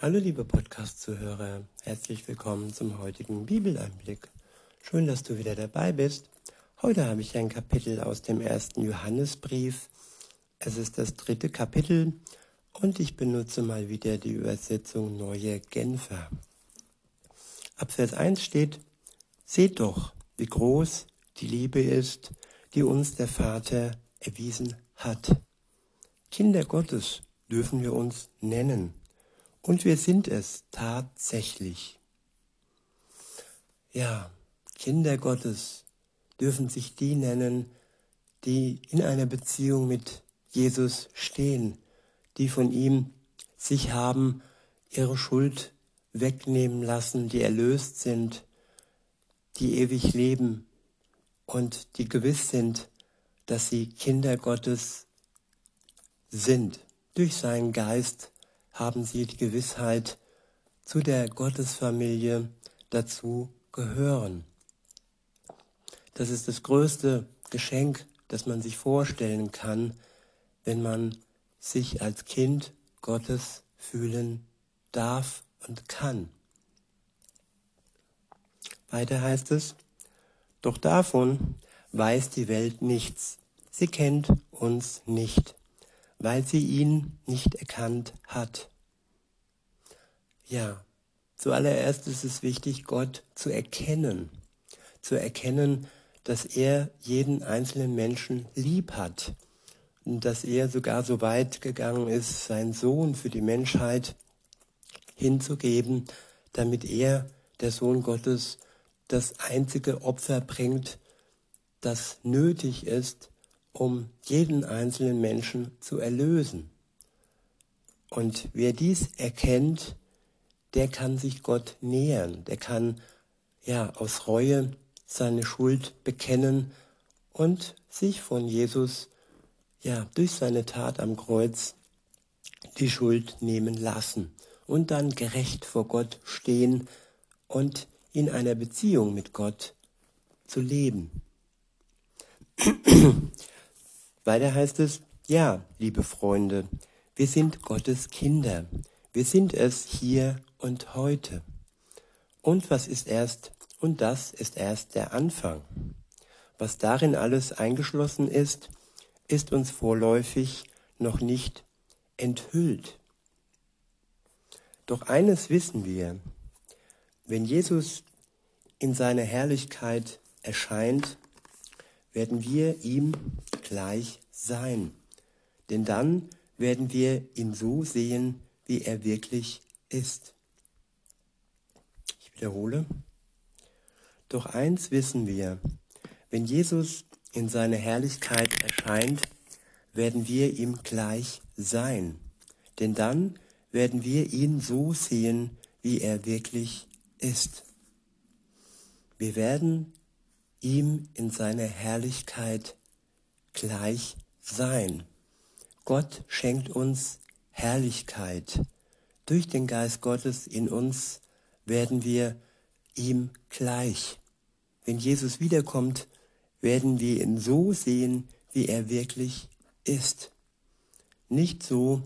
Hallo liebe Podcast-Zuhörer, herzlich willkommen zum heutigen Bibeleinblick. Schön, dass du wieder dabei bist. Heute habe ich ein Kapitel aus dem ersten Johannesbrief. Es ist das dritte Kapitel und ich benutze mal wieder die Übersetzung Neue Genfer. Ab Vers 1 steht, Seht doch, wie groß die Liebe ist, die uns der Vater erwiesen hat. Kinder Gottes dürfen wir uns nennen. Und wir sind es tatsächlich. Ja, Kinder Gottes dürfen sich die nennen, die in einer Beziehung mit Jesus stehen, die von ihm sich haben ihre Schuld wegnehmen lassen, die erlöst sind, die ewig leben und die gewiss sind, dass sie Kinder Gottes sind. Durch seinen Geist haben sie die Gewissheit, zu der Gottesfamilie dazu gehören. Das ist das größte Geschenk, das man sich vorstellen kann, wenn man sich als Kind Gottes fühlen darf und kann. Weiter heißt es, doch davon weiß die Welt nichts. Sie kennt uns nicht, weil sie ihn nicht erkannt hat. Ja, zuallererst ist es wichtig, Gott zu erkennen, zu erkennen, dass er jeden einzelnen Menschen lieb hat und dass er sogar so weit gegangen ist, seinen Sohn für die Menschheit hinzugeben, damit er, der Sohn Gottes, das einzige Opfer bringt, das nötig ist, um jeden einzelnen Menschen zu erlösen. Und wer dies erkennt, der kann sich Gott nähern, der kann ja aus Reue seine Schuld bekennen und sich von Jesus ja durch seine Tat am Kreuz die Schuld nehmen lassen und dann gerecht vor Gott stehen und in einer Beziehung mit Gott zu leben. Weiter heißt es, ja, liebe Freunde, wir sind Gottes Kinder. Wir sind es hier und heute. Und was ist erst, und das ist erst der Anfang. Was darin alles eingeschlossen ist, ist uns vorläufig noch nicht enthüllt. Doch eines wissen wir, wenn Jesus in seiner Herrlichkeit erscheint, werden wir ihm gleich sein. Denn dann werden wir ihn so sehen, wie er wirklich ist. Ich wiederhole. Doch eins wissen wir, wenn Jesus in seiner Herrlichkeit erscheint, werden wir ihm gleich sein. Denn dann werden wir ihn so sehen, wie er wirklich ist. Wir werden ihm in seiner Herrlichkeit gleich sein. Gott schenkt uns Herrlichkeit. Durch den Geist Gottes in uns werden wir ihm gleich. Wenn Jesus wiederkommt, werden wir ihn so sehen, wie er wirklich ist. Nicht so,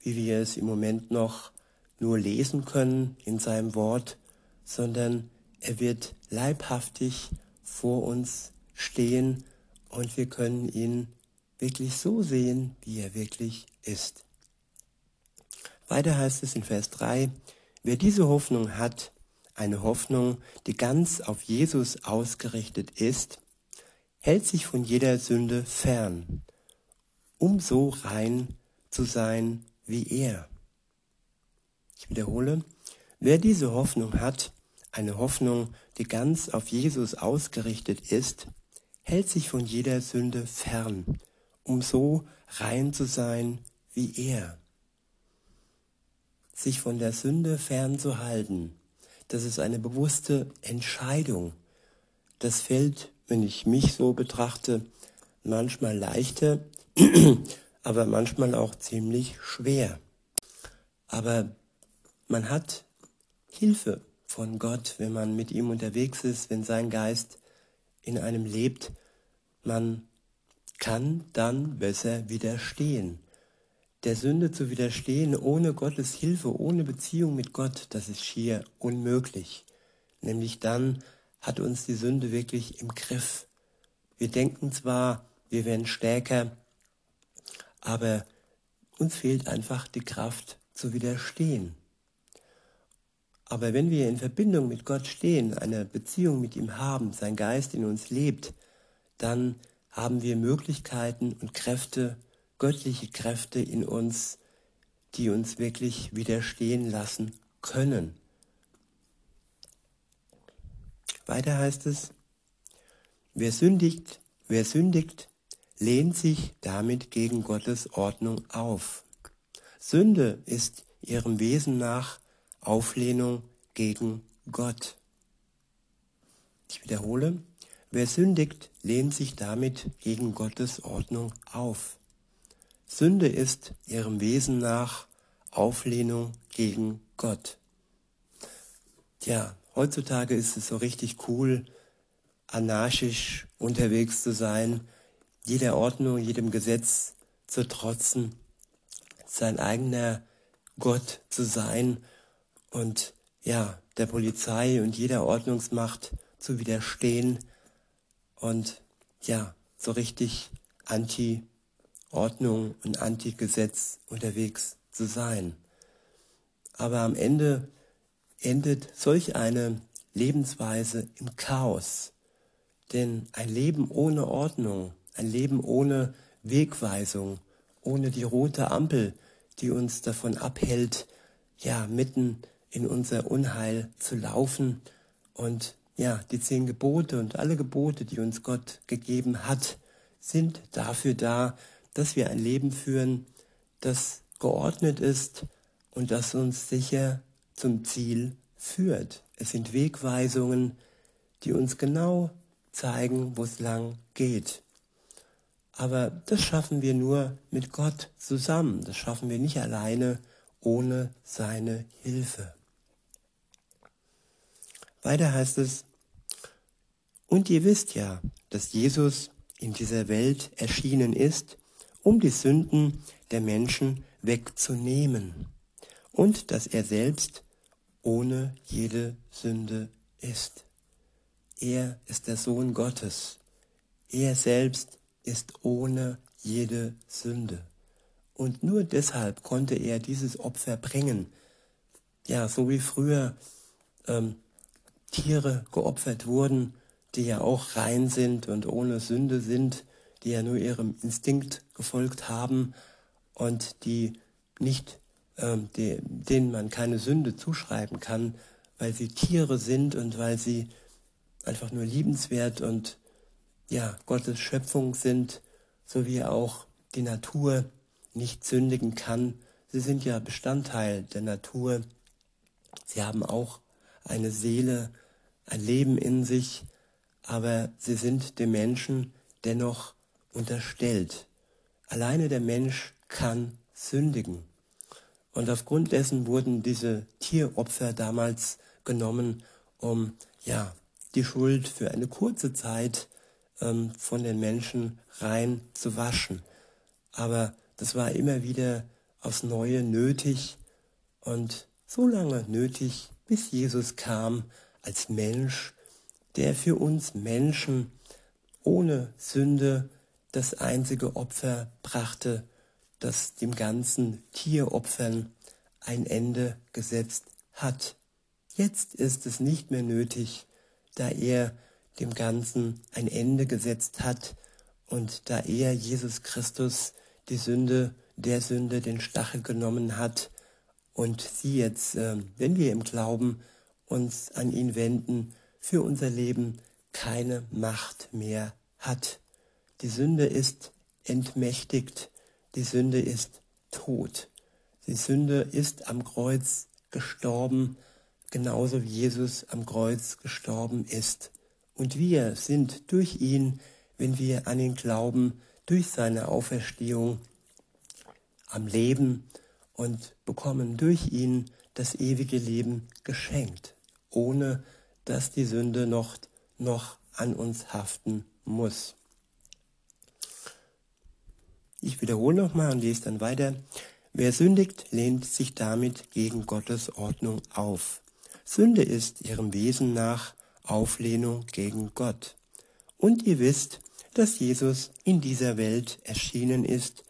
wie wir es im Moment noch nur lesen können in seinem Wort, sondern er wird leibhaftig vor uns stehen und wir können ihn wirklich so sehen, wie er wirklich ist. Weiter heißt es in Vers 3, wer diese Hoffnung hat, eine Hoffnung, die ganz auf Jesus ausgerichtet ist, hält sich von jeder Sünde fern, um so rein zu sein wie er. Ich wiederhole, wer diese Hoffnung hat, eine Hoffnung, die ganz auf Jesus ausgerichtet ist, hält sich von jeder Sünde fern, um so rein zu sein wie er. Sich von der Sünde fernzuhalten, das ist eine bewusste Entscheidung. Das fällt, wenn ich mich so betrachte, manchmal leichter, aber manchmal auch ziemlich schwer. Aber man hat Hilfe von Gott, wenn man mit ihm unterwegs ist, wenn sein Geist in einem lebt. Man kann dann besser widerstehen. der Sünde zu widerstehen ohne Gottes Hilfe, ohne Beziehung mit Gott, das ist schier unmöglich. Nämlich dann hat uns die Sünde wirklich im Griff. Wir denken zwar, wir werden stärker, aber uns fehlt einfach die Kraft zu widerstehen. Aber wenn wir in Verbindung mit Gott stehen, eine Beziehung mit ihm haben, sein Geist in uns lebt, dann haben wir Möglichkeiten und Kräfte, göttliche Kräfte in uns, die uns wirklich widerstehen lassen können. Weiter heißt es, wer sündigt, wer sündigt, lehnt sich damit gegen Gottes Ordnung auf. Sünde ist ihrem Wesen nach Auflehnung gegen Gott. Ich wiederhole, wer sündigt, lehnt sich damit gegen Gottes Ordnung auf. Sünde ist ihrem Wesen nach Auflehnung gegen Gott. Tja, Heutzutage ist es so richtig cool, anarchisch unterwegs zu sein, jeder Ordnung, jedem Gesetz zu trotzen, sein eigener Gott zu sein und ja, der Polizei und jeder Ordnungsmacht zu widerstehen und ja, so richtig anti-Ordnung und anti-Gesetz unterwegs zu sein. Aber am Ende endet solch eine Lebensweise im Chaos. Denn ein Leben ohne Ordnung, ein Leben ohne Wegweisung, ohne die rote Ampel, die uns davon abhält, ja, mitten in unser Unheil zu laufen und ja, die zehn Gebote und alle Gebote, die uns Gott gegeben hat, sind dafür da, dass wir ein Leben führen, das geordnet ist und das uns sicher zum Ziel führt. Es sind Wegweisungen, die uns genau zeigen, wo es lang geht. Aber das schaffen wir nur mit Gott zusammen. Das schaffen wir nicht alleine ohne seine Hilfe. Weiter heißt es, und ihr wisst ja, dass Jesus in dieser Welt erschienen ist, um die Sünden der Menschen wegzunehmen und dass er selbst ohne jede Sünde ist. Er ist der Sohn Gottes. Er selbst ist ohne jede Sünde. Und nur deshalb konnte er dieses Opfer bringen. Ja, so wie früher ähm, Tiere geopfert wurden, die ja auch rein sind und ohne Sünde sind, die ja nur ihrem Instinkt gefolgt haben und die nicht ähm, die, denen man keine Sünde zuschreiben kann, weil sie Tiere sind und weil sie einfach nur liebenswert und ja, Gottes Schöpfung sind, so wie auch die Natur nicht sündigen kann. Sie sind ja Bestandteil der Natur. Sie haben auch eine Seele, ein Leben in sich, aber sie sind dem Menschen dennoch unterstellt. Alleine der Mensch kann sündigen. Und aufgrund dessen wurden diese Tieropfer damals genommen, um ja die Schuld für eine kurze Zeit ähm, von den Menschen rein zu waschen. Aber das war immer wieder aufs Neue nötig und so lange nötig, bis Jesus kam als Mensch, der für uns Menschen ohne Sünde das einzige Opfer brachte, das dem ganzen Tieropfern ein Ende gesetzt hat. Jetzt ist es nicht mehr nötig, da er dem Ganzen ein Ende gesetzt hat und da er Jesus Christus die Sünde der Sünde den Stachel genommen hat und sie jetzt, äh, wenn wir im Glauben uns an ihn wenden, für unser Leben keine Macht mehr hat. Die Sünde ist entmächtigt die Sünde ist tot. Die Sünde ist am Kreuz gestorben, genauso wie Jesus am Kreuz gestorben ist. Und wir sind durch ihn, wenn wir an ihn glauben, durch seine Auferstehung am Leben und bekommen durch ihn das ewige Leben geschenkt, ohne dass die Sünde noch, noch an uns haften muss. Ich wiederhole nochmal und lese dann weiter. Wer sündigt, lehnt sich damit gegen Gottes Ordnung auf. Sünde ist ihrem Wesen nach Auflehnung gegen Gott. Und ihr wisst, dass Jesus in dieser Welt erschienen ist,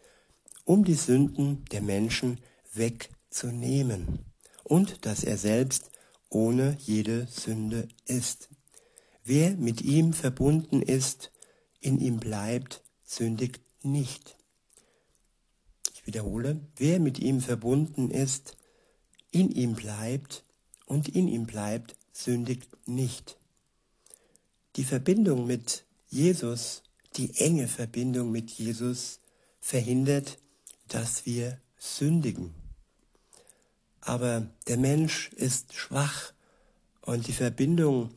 um die Sünden der Menschen wegzunehmen und dass er selbst ohne jede Sünde ist. Wer mit ihm verbunden ist, in ihm bleibt, sündigt nicht. Ich wiederhole, wer mit ihm verbunden ist, in ihm bleibt und in ihm bleibt, sündigt nicht. Die Verbindung mit Jesus, die enge Verbindung mit Jesus verhindert, dass wir sündigen. Aber der Mensch ist schwach und die Verbindung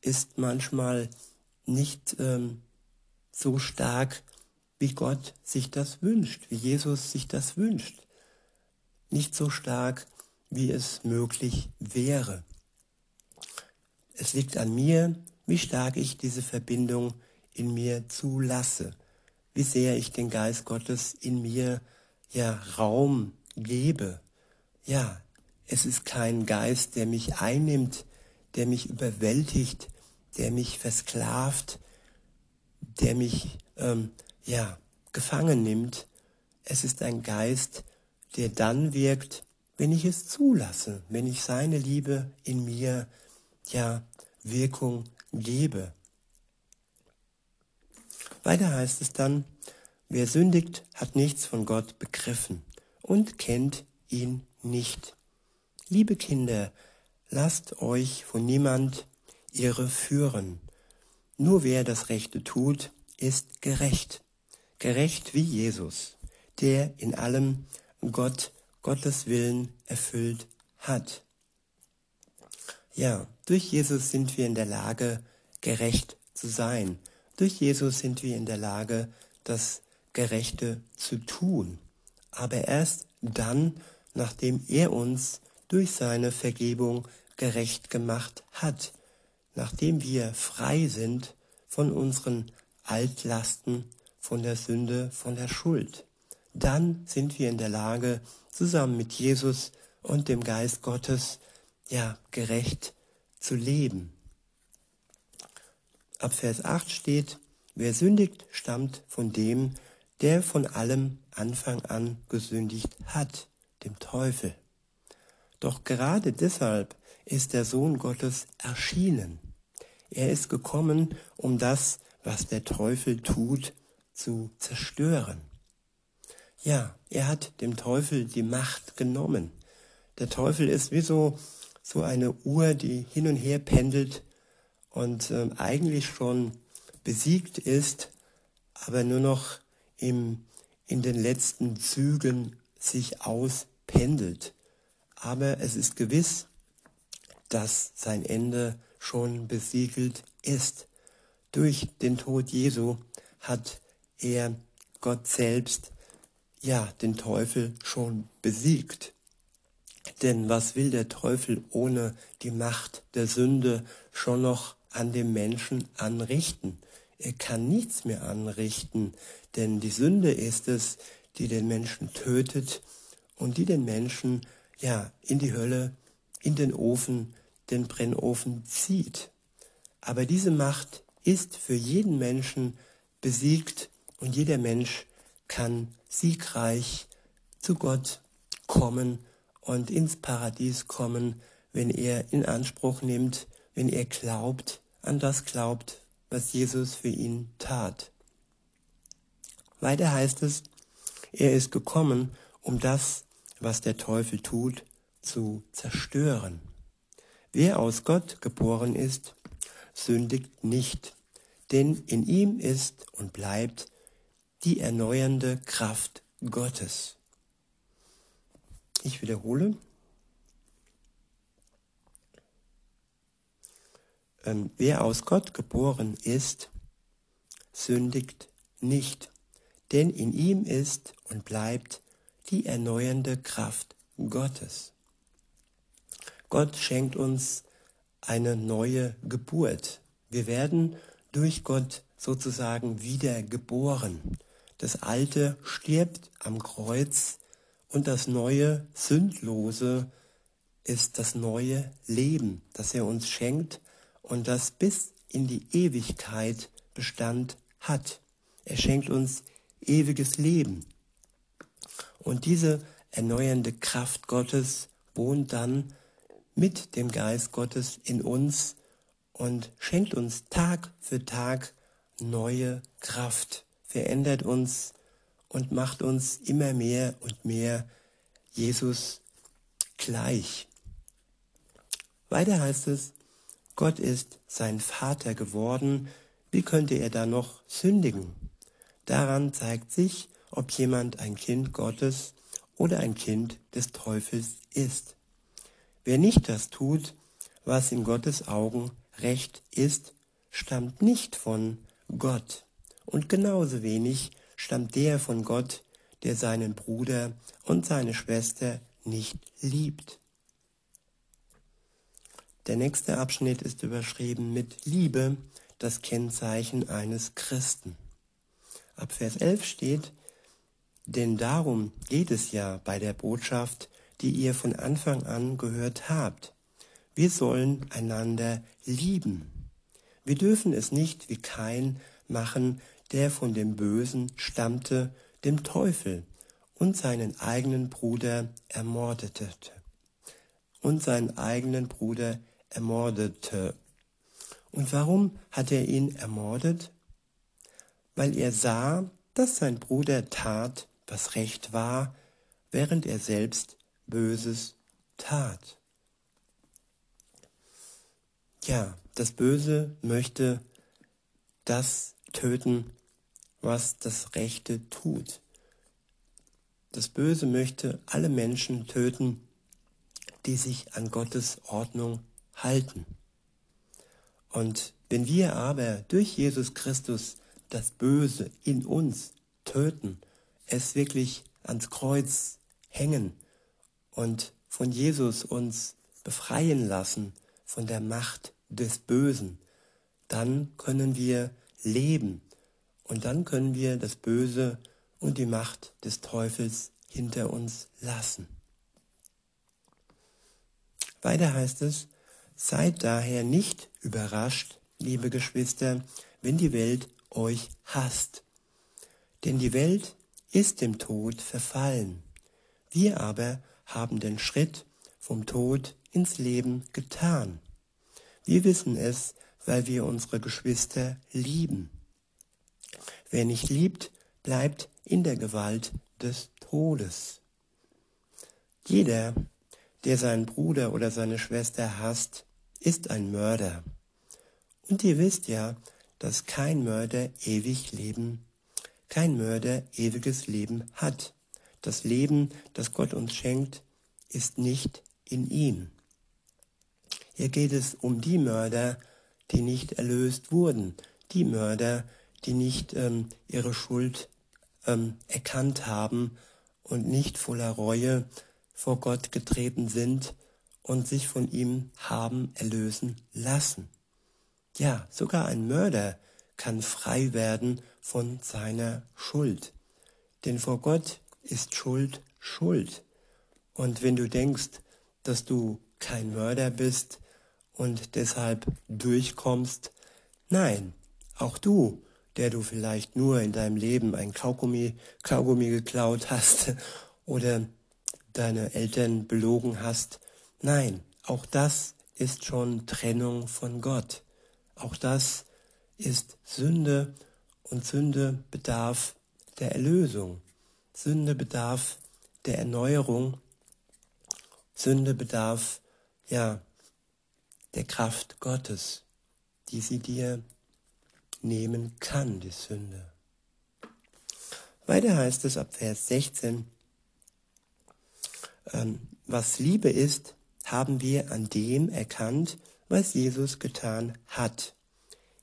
ist manchmal nicht ähm, so stark, wie Gott sich das wünscht, wie Jesus sich das wünscht. Nicht so stark, wie es möglich wäre. Es liegt an mir, wie stark ich diese Verbindung in mir zulasse, wie sehr ich den Geist Gottes in mir ja Raum gebe. Ja, es ist kein Geist, der mich einnimmt, der mich überwältigt, der mich versklavt, der mich ähm, ja gefangen nimmt. Es ist ein Geist, der dann wirkt, wenn ich es zulasse, wenn ich seine Liebe in mir ja Wirkung gebe. Weiter heißt es dann, wer sündigt, hat nichts von Gott begriffen und kennt ihn nicht. Liebe Kinder, lasst euch von niemand irre führen. Nur wer das Rechte tut, ist gerecht. Gerecht wie Jesus, der in allem Gott, Gottes Willen erfüllt hat. Ja, durch Jesus sind wir in der Lage, gerecht zu sein. Durch Jesus sind wir in der Lage, das Gerechte zu tun. Aber erst dann, nachdem er uns durch seine Vergebung gerecht gemacht hat, nachdem wir frei sind von unseren Altlasten, von der Sünde, von der Schuld. Dann sind wir in der Lage, zusammen mit Jesus und dem Geist Gottes, ja, gerecht zu leben. Ab Vers 8 steht, wer sündigt, stammt von dem, der von allem Anfang an gesündigt hat, dem Teufel. Doch gerade deshalb ist der Sohn Gottes erschienen. Er ist gekommen, um das, was der Teufel tut, zu zerstören. Ja, er hat dem Teufel die Macht genommen. Der Teufel ist wie so, so eine Uhr, die hin und her pendelt und äh, eigentlich schon besiegt ist, aber nur noch im, in den letzten Zügen sich auspendelt. Aber es ist gewiss, dass sein Ende schon besiegelt ist. Durch den Tod Jesu hat er Gott selbst, ja, den Teufel schon besiegt. Denn was will der Teufel ohne die Macht der Sünde schon noch an dem Menschen anrichten. Er kann nichts mehr anrichten, denn die Sünde ist es, die den Menschen tötet und die den Menschen ja in die Hölle, in den Ofen, den Brennofen zieht. Aber diese Macht ist für jeden Menschen besiegt und jeder Mensch kann siegreich zu Gott kommen und ins Paradies kommen, wenn er in Anspruch nimmt, wenn er glaubt, an das glaubt, was Jesus für ihn tat. Weiter heißt es, er ist gekommen, um das, was der Teufel tut, zu zerstören. Wer aus Gott geboren ist, sündigt nicht, denn in ihm ist und bleibt die erneuernde Kraft Gottes. Ich wiederhole, ähm, wer aus Gott geboren ist, sündigt nicht, denn in ihm ist und bleibt die erneuernde Kraft Gottes. Gott schenkt uns eine neue Geburt. Wir werden durch Gott sozusagen wieder geboren. Das Alte stirbt am Kreuz Und das neue, sündlose ist das neue Leben, das er uns schenkt und das bis in die Ewigkeit Bestand hat. Er schenkt uns ewiges Leben. Und diese erneuernde Kraft Gottes wohnt dann mit dem Geist Gottes in uns und schenkt uns Tag für Tag neue Kraft, verändert uns und macht uns immer mehr und mehr Jesus gleich. Weiter heißt es, Gott ist sein Vater geworden, wie könnte er da noch sündigen? Daran zeigt sich, ob jemand ein Kind Gottes oder ein Kind des Teufels ist. Wer nicht das tut, was in Gottes Augen recht ist, stammt nicht von Gott. Und genauso wenig stammt der von Gott, der seinen Bruder und seine Schwester nicht liebt. Der nächste Abschnitt ist überschrieben mit Liebe, das Kennzeichen eines Christen. Ab Vers 11 steht, denn darum geht es ja bei der Botschaft, die ihr von Anfang an gehört habt. Wir sollen einander lieben. Wir dürfen es nicht wie Kain machen, der von dem Bösen stammte, dem Teufel, und seinen eigenen Bruder ermordete. Und seinen eigenen Bruder ermordete. Und warum hat er ihn ermordet? Weil er sah, dass sein Bruder tat, was recht war, während er selbst Böses tat. Ja, das Böse möchte das töten, was das Rechte tut. Das Böse möchte alle Menschen töten, die sich an Gottes Ordnung halten. Und wenn wir aber durch Jesus Christus das Böse in uns töten, es wirklich ans Kreuz hängen und von Jesus uns befreien lassen von der Macht des Bösen, dann können wir leben und dann können wir das Böse und die Macht des Teufels hinter uns lassen. Weiter heißt es, seid daher nicht überrascht, liebe Geschwister, wenn die Welt euch hasst. Denn die Welt ist dem Tod verfallen. Wir aber haben den Schritt vom Tod ins Leben getan. Wir wissen es, weil wir unsere Geschwister lieben. Wer nicht liebt, bleibt in der Gewalt des Todes. Jeder, der seinen Bruder oder seine Schwester hasst, ist ein Mörder. Und ihr wisst ja, dass kein Mörder ewig Leben, kein Mörder ewiges Leben hat. Das Leben, das Gott uns schenkt, ist nicht in ihm. Hier geht es um die Mörder, die nicht erlöst wurden, die Mörder, die nicht ähm, ihre Schuld ähm, erkannt haben und nicht voller Reue vor Gott getreten sind und sich von ihm haben erlösen lassen. Ja, sogar ein Mörder kann frei werden von seiner Schuld. Denn vor Gott ist Schuld Schuld. Und wenn du denkst, dass du kein Mörder bist und deshalb durchkommst, nein, auch du, der du vielleicht nur in deinem Leben ein Kaugummi, Kaugummi geklaut hast oder deine Eltern belogen hast, nein, auch das ist schon Trennung von Gott. Auch das ist Sünde und Sünde bedarf der Erlösung. Sünde bedarf der Erneuerung Sünde bedarf, ja, der Kraft Gottes, die sie dir nehmen kann, die Sünde. Weiter heißt es ab Vers 16, ähm, was Liebe ist, haben wir an dem erkannt, was Jesus getan hat.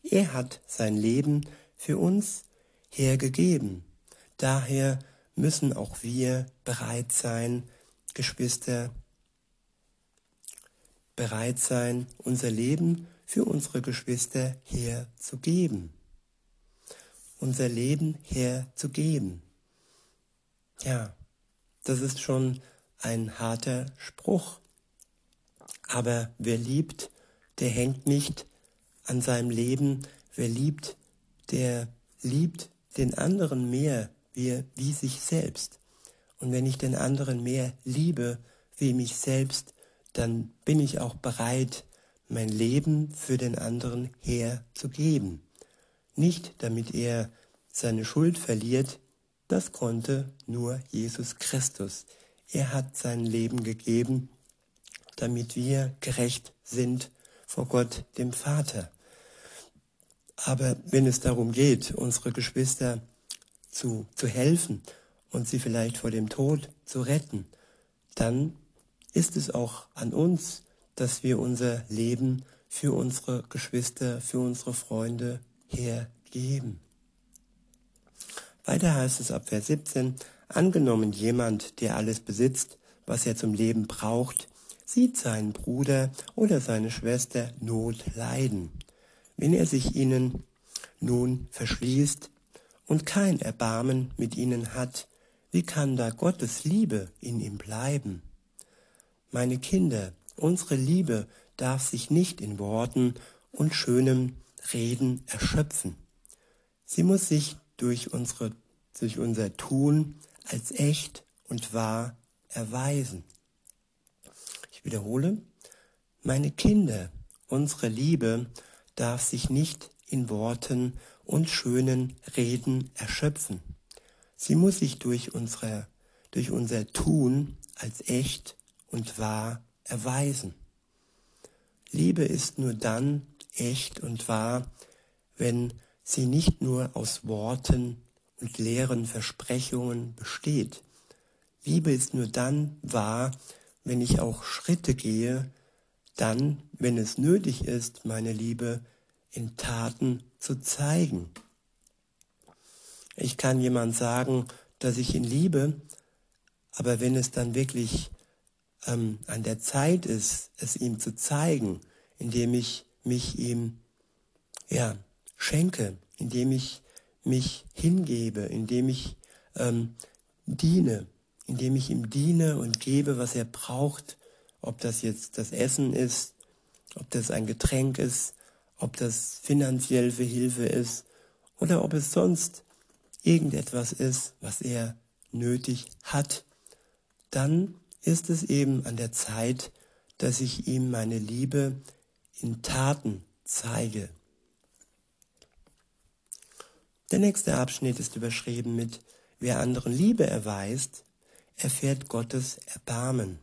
Er hat sein Leben für uns hergegeben. Daher müssen auch wir bereit sein, Geschwister, bereit sein, unser Leben für unsere Geschwister herzugeben. Unser Leben herzugeben. Ja, das ist schon ein harter Spruch. Aber wer liebt, der hängt nicht an seinem Leben. Wer liebt, der liebt den anderen mehr wie, wie sich selbst. Und wenn ich den anderen mehr liebe wie mich selbst, dann bin ich auch bereit, mein Leben für den anderen herzugeben. Nicht damit er seine Schuld verliert, das konnte nur Jesus Christus. Er hat sein Leben gegeben, damit wir gerecht sind vor Gott, dem Vater. Aber wenn es darum geht, unsere Geschwister zu, zu helfen und sie vielleicht vor dem Tod zu retten, dann ist es auch an uns, dass wir unser Leben für unsere Geschwister, für unsere Freunde hergeben. Weiter heißt es ab Vers 17, angenommen jemand, der alles besitzt, was er zum Leben braucht, sieht seinen Bruder oder seine Schwester Not leiden. Wenn er sich ihnen nun verschließt und kein Erbarmen mit ihnen hat, wie kann da Gottes Liebe in ihm bleiben? Meine Kinder, unsere Liebe darf sich nicht in Worten und schönem Reden erschöpfen. Sie muss sich durch, unsere, durch unser Tun als echt und wahr erweisen. Wiederhole, meine Kinder, unsere Liebe darf sich nicht in Worten und schönen Reden erschöpfen. Sie muss sich durch, unsere, durch unser Tun als echt und wahr erweisen. Liebe ist nur dann echt und wahr, wenn sie nicht nur aus Worten und leeren Versprechungen besteht. Liebe ist nur dann wahr, wenn ich auch Schritte gehe, dann, wenn es nötig ist, meine Liebe in Taten zu zeigen. Ich kann jemand sagen, dass ich ihn liebe, aber wenn es dann wirklich ähm, an der Zeit ist, es ihm zu zeigen, indem ich mich ihm ja, schenke, indem ich mich hingebe, indem ich ähm, diene, indem ich ihm diene und gebe, was er braucht, ob das jetzt das Essen ist, ob das ein Getränk ist, ob das finanziell für Hilfe ist oder ob es sonst irgendetwas ist, was er nötig hat, dann ist es eben an der Zeit, dass ich ihm meine Liebe in Taten zeige. Der nächste Abschnitt ist überschrieben mit Wer anderen Liebe erweist, erfährt Gottes Erbarmen.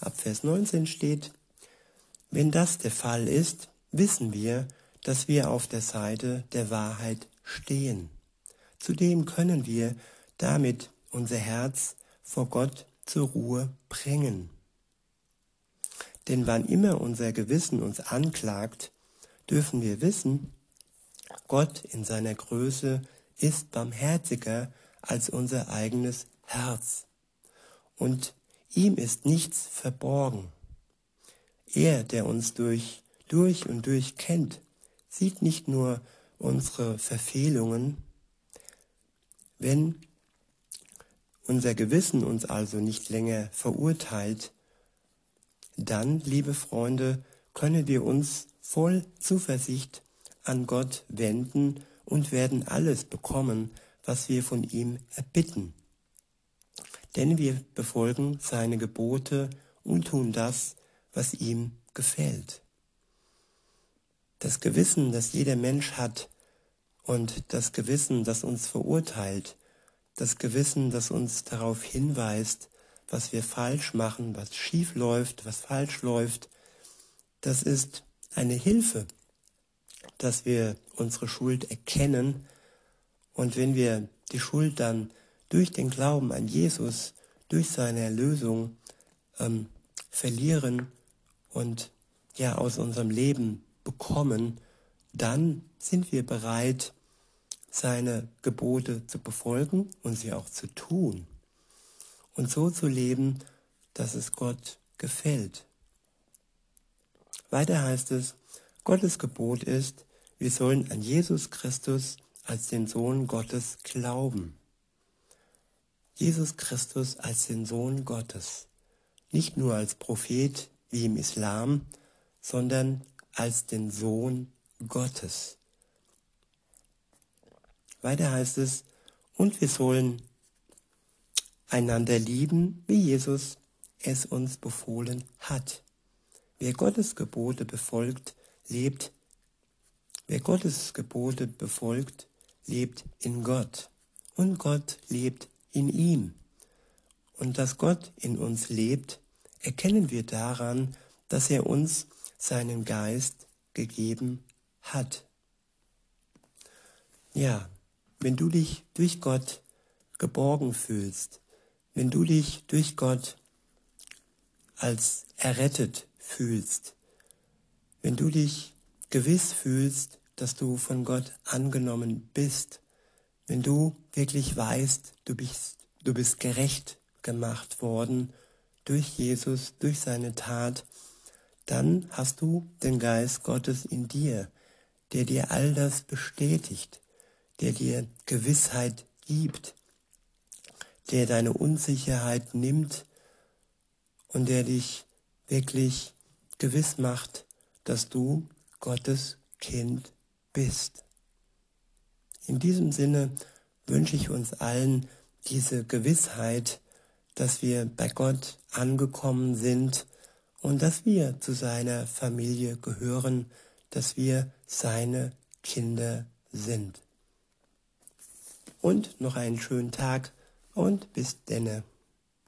Ab Vers 19 steht, wenn das der Fall ist, wissen wir, dass wir auf der Seite der Wahrheit stehen. Zudem können wir damit unser Herz vor Gott zur Ruhe bringen. Denn wann immer unser Gewissen uns anklagt, dürfen wir wissen, Gott in seiner Größe ist barmherziger als unser eigenes Herz. Und ihm ist nichts verborgen. Er, der uns durch, durch und durch kennt, sieht nicht nur unsere Verfehlungen. Wenn unser Gewissen uns also nicht länger verurteilt, dann, liebe Freunde, können wir uns voll Zuversicht an Gott wenden und werden alles bekommen, was wir von ihm erbitten. Denn wir befolgen seine Gebote und tun das, was ihm gefällt. Das Gewissen, das jeder Mensch hat und das Gewissen, das uns verurteilt, das Gewissen, das uns darauf hinweist, was wir falsch machen, was schief läuft, was falsch läuft, das ist eine Hilfe, dass wir unsere Schuld erkennen und wenn wir die Schuld dann durch den Glauben an Jesus, durch seine Erlösung ähm, verlieren und ja aus unserem Leben bekommen, dann sind wir bereit, seine Gebote zu befolgen und sie auch zu tun und so zu leben, dass es Gott gefällt. Weiter heißt es, Gottes Gebot ist, wir sollen an Jesus Christus als den Sohn Gottes glauben. Jesus Christus als den Sohn Gottes, nicht nur als Prophet wie im Islam, sondern als den Sohn Gottes. Weiter heißt es, und wir sollen einander lieben, wie Jesus es uns befohlen hat. Wer Gottes Gebote befolgt, lebt. Wer Gottes Gebote befolgt, lebt in Gott. Und Gott lebt in ihm. Und dass Gott in uns lebt, erkennen wir daran, dass er uns seinen Geist gegeben hat. Ja, wenn du dich durch Gott geborgen fühlst, wenn du dich durch Gott als errettet fühlst, wenn du dich gewiss fühlst, dass du von Gott angenommen bist, wenn du wirklich weißt, du bist, du bist gerecht gemacht worden durch Jesus, durch seine Tat, dann hast du den Geist Gottes in dir, der dir all das bestätigt, der dir Gewissheit gibt, der deine Unsicherheit nimmt und der dich wirklich gewiss macht, dass du Gottes Kind bist. In diesem Sinne wünsche ich uns allen diese Gewissheit, dass wir bei Gott angekommen sind und dass wir zu seiner Familie gehören, dass wir seine Kinder sind. Und noch einen schönen Tag und bis denne.